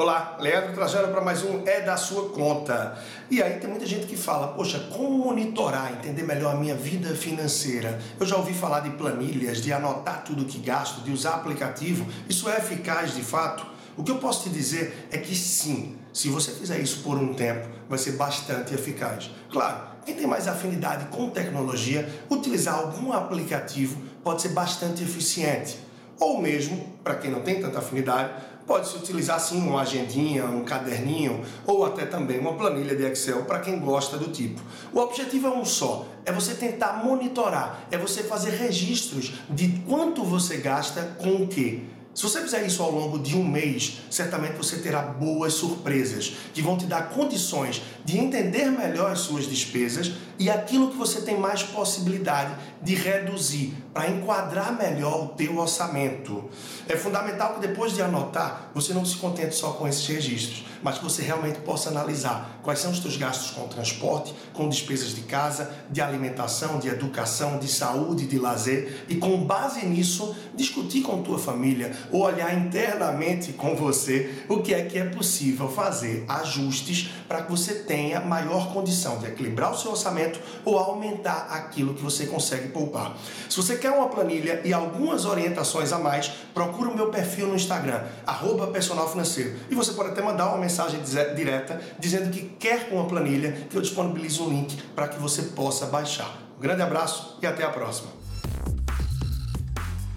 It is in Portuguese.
Olá, Leandro Trajano para mais um É da Sua Conta. E aí tem muita gente que fala, poxa, como monitorar, entender melhor a minha vida financeira? Eu já ouvi falar de planilhas, de anotar tudo que gasto, de usar aplicativo. Isso é eficaz de fato? O que eu posso te dizer é que sim, se você fizer isso por um tempo, vai ser bastante eficaz. Claro, quem tem mais afinidade com tecnologia, utilizar algum aplicativo pode ser bastante eficiente. Ou mesmo, para quem não tem tanta afinidade, Pode-se utilizar sim uma agendinha, um caderninho ou até também uma planilha de Excel para quem gosta do tipo. O objetivo é um só, é você tentar monitorar, é você fazer registros de quanto você gasta com o que. Se você fizer isso ao longo de um mês, certamente você terá boas surpresas que vão te dar condições de entender melhor as suas despesas e aquilo que você tem mais possibilidade de reduzir para enquadrar melhor o teu orçamento. É fundamental que depois de anotar, você não se contente só com esses registros, mas que você realmente possa analisar quais são os seus gastos com transporte, com despesas de casa, de alimentação, de educação, de saúde, de lazer e com base nisso discutir com tua família olhar internamente com você o que é que é possível fazer ajustes para que você tenha maior condição de equilibrar o seu orçamento ou aumentar aquilo que você consegue poupar. Se você quer uma planilha e algumas orientações a mais, procura o meu perfil no Instagram, arroba personal financeiro. E você pode até mandar uma mensagem direta dizendo que quer uma planilha, que eu disponibilizo um link para que você possa baixar. Um grande abraço e até a próxima.